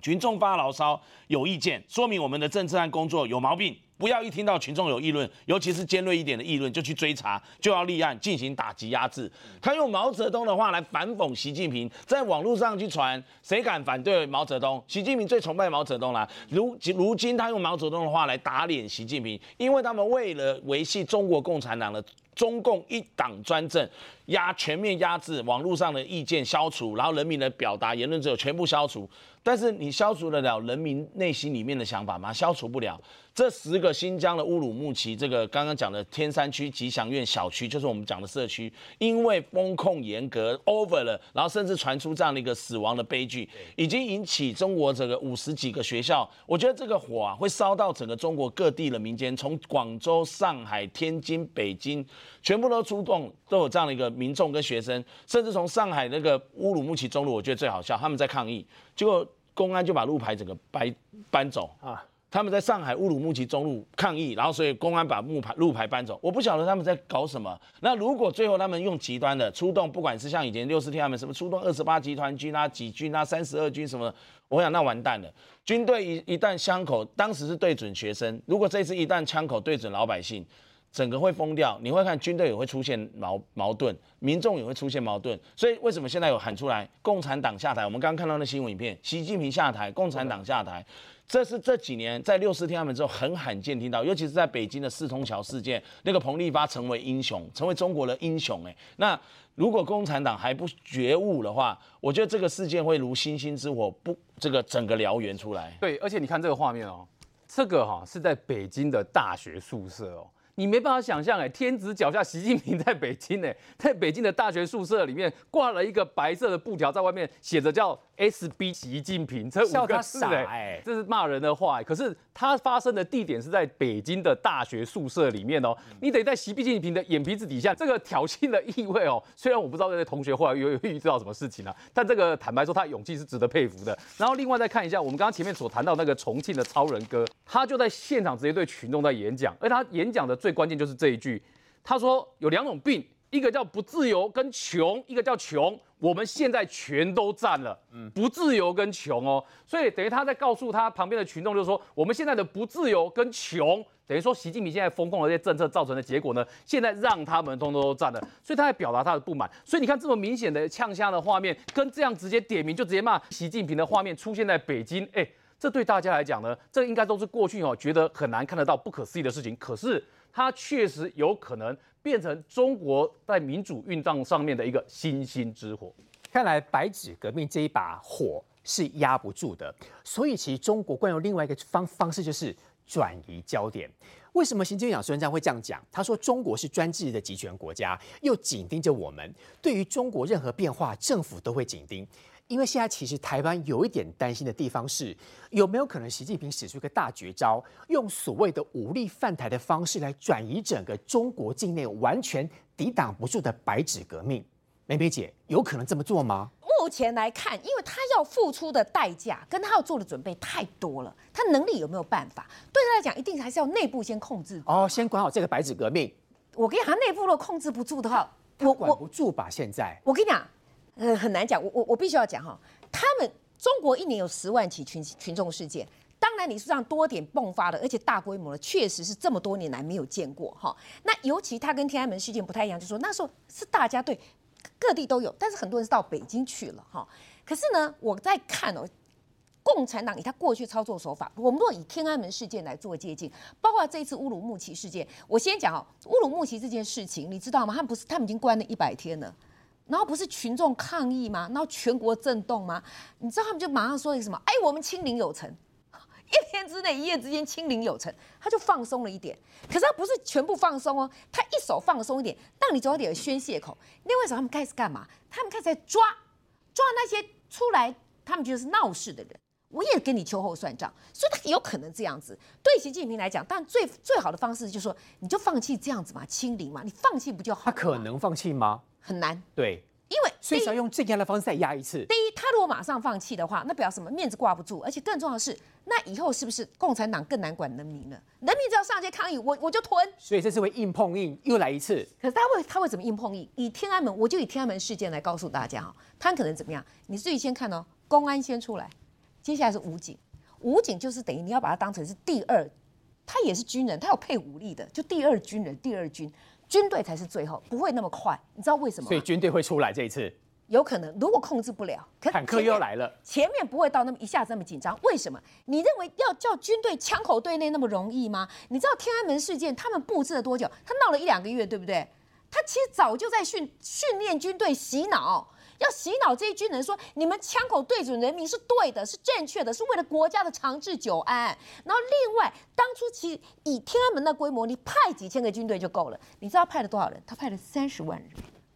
群众发牢骚有意见，说明我们的政治和工作有毛病。不要一听到群众有议论，尤其是尖锐一点的议论，就去追查，就要立案进行打击压制。他用毛泽东的话来反讽习近平，在网络上去传，谁敢反对毛泽东？习近平最崇拜毛泽东了。如如今他用毛泽东的话来打脸习近平，因为他们为了维系中国共产党的中共一党专政，压全面压制网络上的意见消除，然后人民的表达言论自由全部消除。但是你消除得了人民内心里面的想法吗？消除不了。这十个新疆的乌鲁木齐，这个刚刚讲的天山区吉祥苑小区，就是我们讲的社区，因为风控严格 over 了，然后甚至传出这样的一个死亡的悲剧，已经引起中国这个五十几个学校。我觉得这个火啊，会烧到整个中国各地的民间，从广州、上海、天津、北京，全部都出动，都有这样的一个民众跟学生，甚至从上海那个乌鲁木齐中路，我觉得最好笑，他们在抗议，结果公安就把路牌整个搬搬走啊。他们在上海乌鲁木齐中路抗议，然后所以公安把木牌路牌搬走。我不晓得他们在搞什么。那如果最后他们用极端的出动，不管是像以前六四天他们什么出动二十八集团军啊、几军啊、三十二军什么，我想那完蛋了。军队一一旦枪口当时是对准学生，如果这次一旦枪口对准老百姓，整个会疯掉。你会看军队也会出现矛矛盾，民众也会出现矛盾。所以为什么现在有喊出来共产党下台？我们刚刚看到那新闻影片，习近平下台，共产党下台。这是这几年在六四天安门之后很罕见听到，尤其是在北京的四通桥事件，那个彭立发成为英雄，成为中国的英雄。哎，那如果共产党还不觉悟的话，我觉得这个事件会如星星之火，不这个整个燎原出来。对，而且你看这个画面哦，这个哈是在北京的大学宿舍哦。你没办法想象哎，天子脚下，习近平在北京哎，在北京的大学宿舍里面挂了一个白色的布条，在外面写着叫 SB 习近平这五个字哎这是骂人的话欸。可是它发生的地点是在北京的大学宿舍里面哦，你得在习近平的眼皮子底下，这个挑衅的意味哦。虽然我不知道这些同学后来有有遇到什么事情啊，但这个坦白说，他勇气是值得佩服的。然后另外再看一下，我们刚刚前面所谈到那个重庆的超人哥，他就在现场直接对群众在演讲，而他演讲的最关键就是这一句，他说有两种病，一个叫不自由跟穷，一个叫穷。我们现在全都占了，不自由跟穷哦，所以等于他在告诉他旁边的群众，就是说我们现在的不自由跟穷，等于说习近平现在风控的这些政策造成的结果呢，现在让他们通通都占了，所以他在表达他的不满。所以你看这么明显的呛虾的画面，跟这样直接点名就直接骂习近平的画面出现在北京，哎，这对大家来讲呢，这应该都是过去哦觉得很难看得到、不可思议的事情，可是它确实有可能变成中国在民主运动上面的一个星星之火。看来白纸革命这一把火是压不住的，所以其实中国惯用另外一个方方式就是转移焦点。为什么行政院长孙文章会这样讲？他说中国是专制的集权国家，又紧盯着我们，对于中国任何变化，政府都会紧盯。因为现在其实台湾有一点担心的地方是，有没有可能习近平使出一个大绝招，用所谓的武力犯台的方式来转移整个中国境内完全抵挡不住的白纸革命？梅梅姐，有可能这么做吗？目前来看，因为他要付出的代价跟他要做的准备太多了，他能力有没有办法？对他来讲，一定还是要内部先控制。哦，先管好这个白纸革命。我跟你讲，他内部如果控制不住的话，我管不住吧？现在我跟你讲，呃，很难讲。我我我必须要讲哈，他们中国一年有十万起群群众事件，当然你是让多点迸发的，而且大规模的，确实是这么多年来没有见过哈。那尤其他跟天安门事件不太一样，就是说那时候是大家对。各地都有，但是很多人是到北京去了哈。可是呢，我在看哦，共产党以他过去操作手法，我们若以天安门事件来做借鉴，包括这一次乌鲁木齐事件，我先讲哦，乌鲁木齐这件事情，你知道吗？他们不是他们已经关了一百天了，然后不是群众抗议吗？然后全国震动吗？你知道他们就马上说一个什么？哎，我们清零有成。一天之内，一夜之间清零有成，他就放松了一点。可是他不是全部放松哦，他一手放松一点，让你总有点宣泄口。另外一手，他们开始干嘛？他们开始在抓抓那些出来，他们觉得是闹事的人。我也跟你秋后算账，所以他有可能这样子。对习近平来讲，但最最好的方式就是说，你就放弃这样子嘛，清零嘛，你放弃不就好？他可能放弃吗？很难。对。因为所以是要用镇压的方式再压一次。第一，他如果马上放弃的话，那表示什么？面子挂不住，而且更重要的是，那以后是不是共产党更难管人民了？人民只要上街抗议，我我就吞。所以这次会硬碰硬，又来一次。可是他会他会怎么硬碰硬？以天安门，我就以天安门事件来告诉大家哈，他可能怎么样？你自己先看哦，公安先出来，接下来是武警，武警就是等于你要把它当成是第二，他也是军人，他有配武力的，就第二军人，第二军。军队才是最后，不会那么快。你知道为什么？所以军队会出来这一次，有可能。如果控制不了，坦克又来了，前面不会到那么一下子那么紧张。为什么？你认为要叫军队枪口对内那么容易吗？你知道天安门事件他们布置了多久？他闹了一两个月，对不对？他其实早就在训训练军队洗脑。要洗脑这些军人说，你们枪口对准人民是对的，是正确的，是为了国家的长治久安。然后另外，当初其实以天安门的规模，你派几千个军队就够了。你知道派了多少人？他派了三十万人。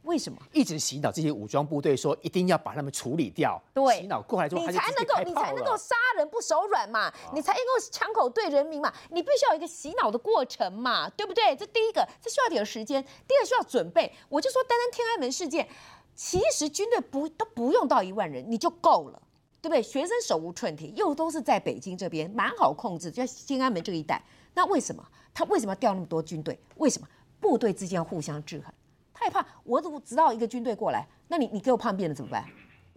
为什么？一直洗脑这些武装部队，说一定要把他们处理掉。对，洗脑过来之后，你才能够，你才能够杀人不手软嘛，你才能够枪口对人民嘛。你必须要有一个洗脑的过程嘛，对不对？这第一个，这需要点时间。第二，需要准备。我就说，单单天安门事件。其实军队不都不用到一万人，你就够了，对不对？学生手无寸铁，又都是在北京这边，蛮好控制，就在天安门这一带。那为什么他为什么要调那么多军队？为什么部队之间要互相制衡？他也怕我如果知道一个军队过来，那你你给我叛变了怎么办？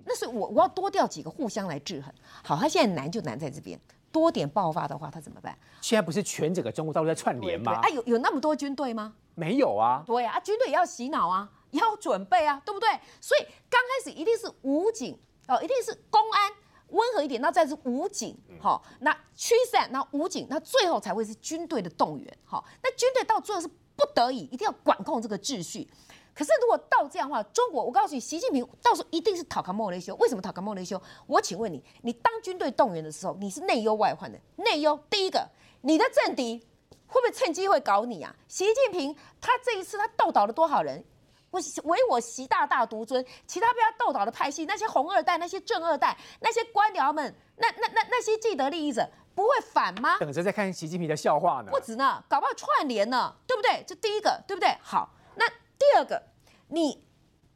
那是我我要多调几个互相来制衡。好，他现在难就难在这边，多点爆发的话他怎么办？现在不是全整个中国大陆在串联吗？啊，有有那么多军队吗？没有啊。对啊，军队也要洗脑啊。要准备啊，对不对？所以刚开始一定是武警哦，一定是公安温和一点，那再是武警，好，那驱散，那武警，那最后才会是军队的动员，好，那军队到最后是不得已，一定要管控这个秩序。可是如果到这样的话，中国，我告诉你，习近平到时候一定是讨卡莫雷修。为什么讨卡莫雷修？我请问你，你当军队动员的时候，你是内忧外患的。内忧，第一个，你的政敌会不会趁机会搞你啊？习近平他这一次他斗倒了多少人？我唯我习大大独尊，其他被他斗倒的派系，那些红二代、那些正二代、那些官僚们，那那那那些既得利益者，不会反吗？等着在看习近平的笑话呢不。止呢，搞不好串联呢，对不对？这第一个，对不对？好，那第二个，你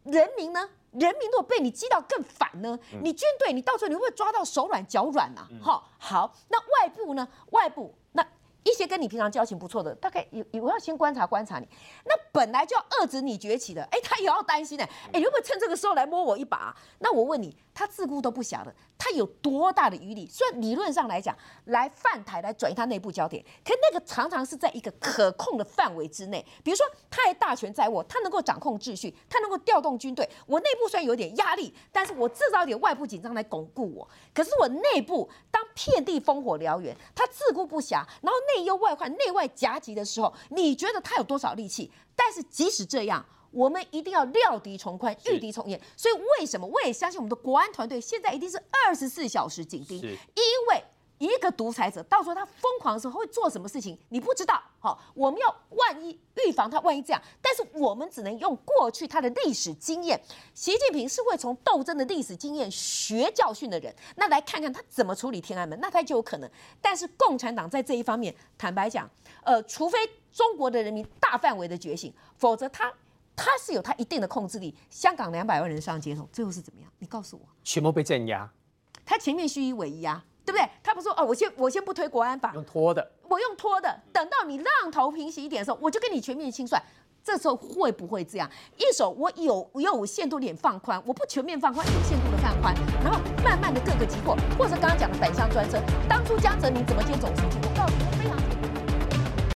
人民呢？人民如果被你激到更反呢？你军队，你到时候你会不会抓到手软脚软呐、好、好，那外部呢？外部那一些跟你平常交情不错的，大概有有我要先观察观察你。那本来就要遏制你崛起的，哎，他也要担心的，哎，你会不会趁这个时候来摸我一把、那我问你，他自顾都不暇的，他有多大的余力？虽然理论上来讲，来犯台来转移他内部焦点，可那个常常是在一个可控的范围之内。比如说，他还大权在握，他能够掌控秩序，他能够调动军队。我内部虽然有点压力，但是我制造一点外部紧张来巩固我。可是我内部当遍地烽火燎原，他自顾不暇，然后内忧外患、内外夹击的时候，你觉得他有多少力气？但是即使这样。我们一定要料敌从宽，御敌从严。所以为什么我也相信我们的国安团队现在一定是二十四小时紧盯，因为一个独裁者到时候他疯狂的时候会做什么事情，你不知道。好，我们要万一预防他万一这样，但是我们只能用过去他的历史经验。习近平是会从斗争的历史经验学教训的人，那来看看他怎么处理天安门，那他就有可能。但是共产党在这一方面，坦白讲，呃，除非中国的人民大范围的觉醒，否则他。他是有他一定的控制力。香港两百万人上街头，最后是怎么样？你告诉我。全部被镇压，他前面虚以委蛇啊，对不对？他不说哦，我先我先不推国安法，用拖的。我用拖的，等到你浪头平息一点的时候，我就跟你全面清算。这时候会不会这样？一手我有我有限度点放宽，我不全面放宽，有限度的放宽，然后慢慢的各个击破，或者刚刚讲的反向专车，当初江泽民怎么接总书记？我告诉你，非常。